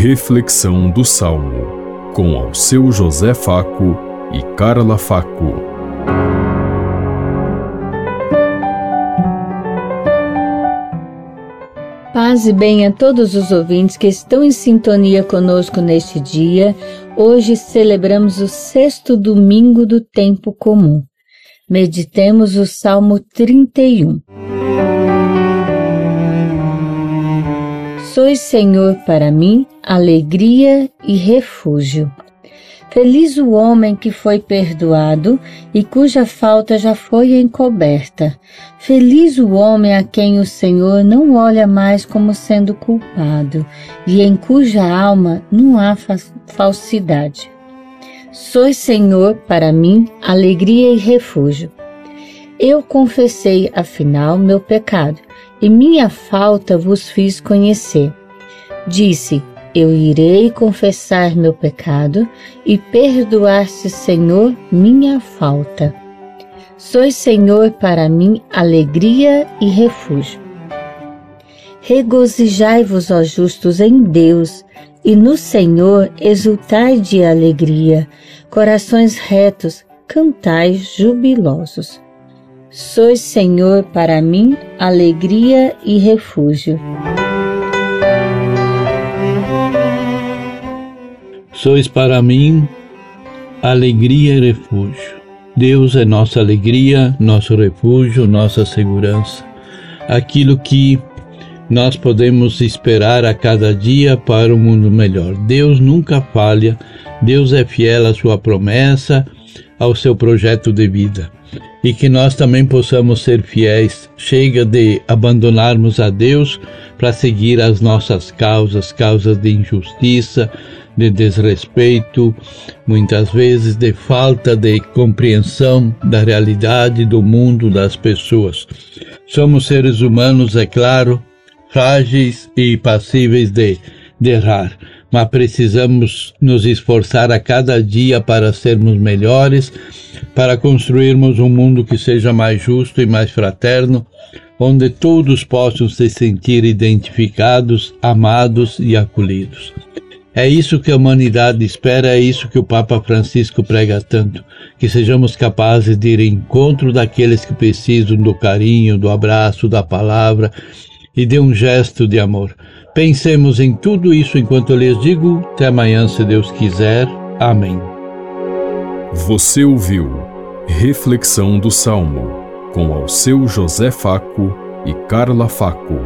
Reflexão do Salmo, com ao seu José Faco e Carla Faco. Paz e bem a todos os ouvintes que estão em sintonia conosco neste dia. Hoje celebramos o sexto domingo do tempo comum. Meditemos o Salmo 31. Sois Senhor para mim, alegria e refúgio. Feliz o homem que foi perdoado e cuja falta já foi encoberta. Feliz o homem a quem o Senhor não olha mais como sendo culpado e em cuja alma não há falsidade. Sois Senhor para mim, alegria e refúgio. Eu confessei, afinal, meu pecado, e minha falta vos fiz conhecer. Disse: Eu irei confessar meu pecado e perdoar-se, Senhor, minha falta. Sois, Senhor, para mim alegria e refúgio. Regozijai-vos, ó justos, em Deus, e no Senhor exultai de alegria. Corações retos, cantai jubilosos. Sois, Senhor, para mim alegria e refúgio. Sois para mim alegria e refúgio. Deus é nossa alegria, nosso refúgio, nossa segurança. Aquilo que nós podemos esperar a cada dia para um mundo melhor. Deus nunca falha, Deus é fiel à sua promessa, ao seu projeto de vida. E que nós também possamos ser fiéis. Chega de abandonarmos a Deus para seguir as nossas causas, causas de injustiça, de desrespeito, muitas vezes de falta de compreensão da realidade do mundo das pessoas. Somos seres humanos, é claro, frágeis e passíveis de, de errar, mas precisamos nos esforçar a cada dia para sermos melhores, para construirmos um mundo que seja mais justo e mais fraterno, onde todos possam se sentir identificados, amados e acolhidos. É isso que a humanidade espera, é isso que o Papa Francisco prega tanto, que sejamos capazes de ir em encontro daqueles que precisam do carinho, do abraço, da palavra e de um gesto de amor. Pensemos em tudo isso enquanto eu lhes digo. Até amanhã, se Deus quiser. Amém. Você ouviu Reflexão do Salmo com ao seu José Faco e Carla Faco.